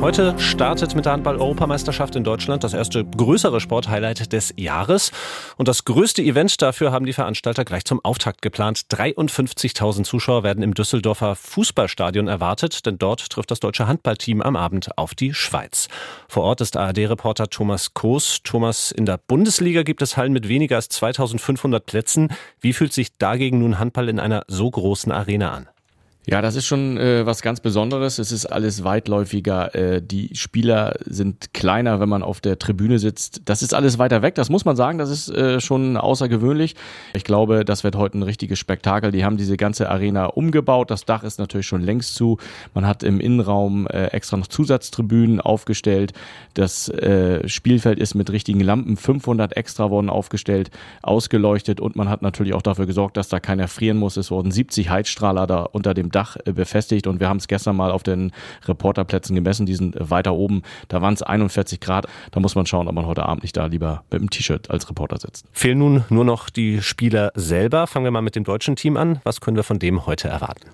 Heute startet mit der Handball-Europameisterschaft in Deutschland das erste größere Sporthighlight des Jahres. Und das größte Event dafür haben die Veranstalter gleich zum Auftakt geplant. 53.000 Zuschauer werden im Düsseldorfer Fußballstadion erwartet, denn dort trifft das deutsche Handballteam am Abend auf die Schweiz. Vor Ort ist ARD-Reporter Thomas Koos. Thomas, in der Bundesliga gibt es Hallen mit weniger als 2500 Plätzen. Wie fühlt sich dagegen nun Handball in einer so großen Arena an? Ja, das ist schon äh, was ganz Besonderes. Es ist alles weitläufiger. Äh, die Spieler sind kleiner, wenn man auf der Tribüne sitzt. Das ist alles weiter weg. Das muss man sagen. Das ist äh, schon außergewöhnlich. Ich glaube, das wird heute ein richtiges Spektakel. Die haben diese ganze Arena umgebaut. Das Dach ist natürlich schon längst zu. Man hat im Innenraum äh, extra noch Zusatztribünen aufgestellt. Das äh, Spielfeld ist mit richtigen Lampen 500 extra wurden aufgestellt, ausgeleuchtet und man hat natürlich auch dafür gesorgt, dass da keiner frieren muss. Es wurden 70 Heizstrahler da unter dem Dach äh, befestigt und wir haben es gestern mal auf den Reporterplätzen gemessen, die sind weiter oben. Da waren es 41 Grad. Da muss man schauen, ob man heute Abend nicht da lieber mit dem T-Shirt als Reporter sitzt. Fehlen nun nur noch die Spieler selber. Fangen wir mal mit dem deutschen Team an. Was können wir von dem heute erwarten?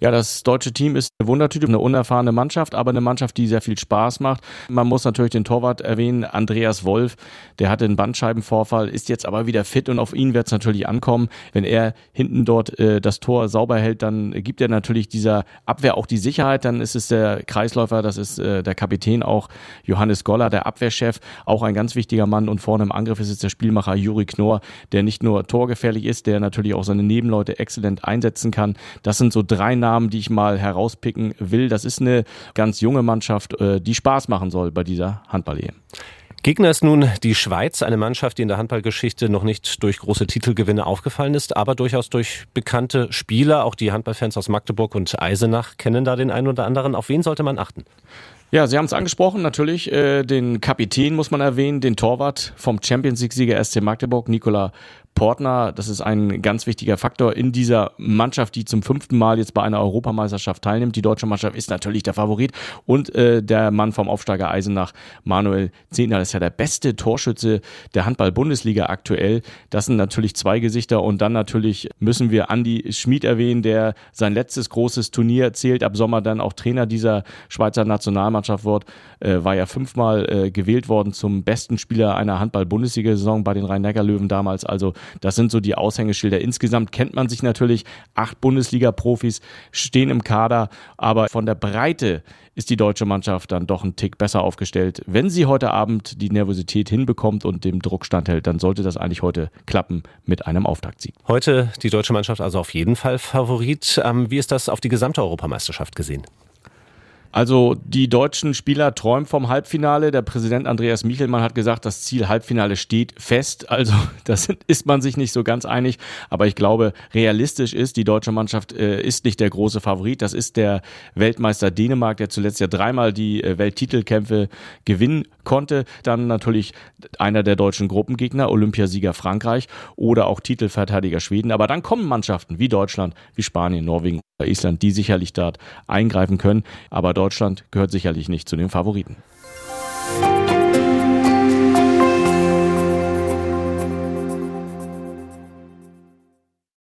Ja, das deutsche Team ist eine Wundertüte, eine unerfahrene Mannschaft, aber eine Mannschaft, die sehr viel Spaß macht. Man muss natürlich den Torwart erwähnen, Andreas Wolf, der hatte einen Bandscheibenvorfall, ist jetzt aber wieder fit und auf ihn wird es natürlich ankommen. Wenn er hinten dort äh, das Tor sauber hält, dann gibt er natürlich dieser Abwehr auch die Sicherheit. Dann ist es der Kreisläufer, das ist äh, der Kapitän auch, Johannes Goller, der Abwehrchef, auch ein ganz wichtiger Mann. Und vorne im Angriff ist es der Spielmacher Juri Knorr, der nicht nur torgefährlich ist, der natürlich auch seine Nebenleute exzellent einsetzen kann. Das sind so drei Namen, Namen, die ich mal herauspicken will. Das ist eine ganz junge Mannschaft, äh, die Spaß machen soll bei dieser Handball-EM. Gegner ist nun die Schweiz, eine Mannschaft, die in der Handballgeschichte noch nicht durch große Titelgewinne aufgefallen ist, aber durchaus durch bekannte Spieler. Auch die Handballfans aus Magdeburg und Eisenach kennen da den einen oder anderen. Auf wen sollte man achten? Ja, Sie haben es angesprochen, natürlich äh, den Kapitän muss man erwähnen, den Torwart vom Champions League-Sieger SC Magdeburg, Nikola Portner, das ist ein ganz wichtiger Faktor in dieser Mannschaft, die zum fünften Mal jetzt bei einer Europameisterschaft teilnimmt. Die deutsche Mannschaft ist natürlich der Favorit und äh, der Mann vom Aufsteiger Eisenach, Manuel Zehner, ist ja der beste Torschütze der Handball-Bundesliga aktuell. Das sind natürlich zwei Gesichter und dann natürlich müssen wir Andy Schmid erwähnen, der sein letztes großes Turnier zählt, ab Sommer dann auch Trainer dieser Schweizer Nationalmannschaft wird, äh, war ja fünfmal äh, gewählt worden zum besten Spieler einer Handball-Bundesliga-Saison bei den Rhein-Neckar-Löwen damals. Also das sind so die Aushängeschilder. Insgesamt kennt man sich natürlich. Acht Bundesliga-Profis stehen im Kader, aber von der Breite ist die deutsche Mannschaft dann doch ein Tick besser aufgestellt. Wenn sie heute Abend die Nervosität hinbekommt und dem Druck standhält, dann sollte das eigentlich heute klappen mit einem Auftaktsieg. Heute die deutsche Mannschaft also auf jeden Fall Favorit. Ähm, wie ist das auf die gesamte Europameisterschaft gesehen? Also die deutschen Spieler träumen vom Halbfinale. Der Präsident Andreas Michelmann hat gesagt, das Ziel Halbfinale steht fest. Also das ist man sich nicht so ganz einig. Aber ich glaube, realistisch ist, die deutsche Mannschaft äh, ist nicht der große Favorit. Das ist der Weltmeister Dänemark, der zuletzt ja dreimal die äh, Welttitelkämpfe gewinnen konnte. Dann natürlich einer der deutschen Gruppengegner, Olympiasieger Frankreich oder auch Titelverteidiger Schweden. Aber dann kommen Mannschaften wie Deutschland, wie Spanien, Norwegen Island, die sicherlich dort eingreifen können. Aber Deutschland gehört sicherlich nicht zu den Favoriten.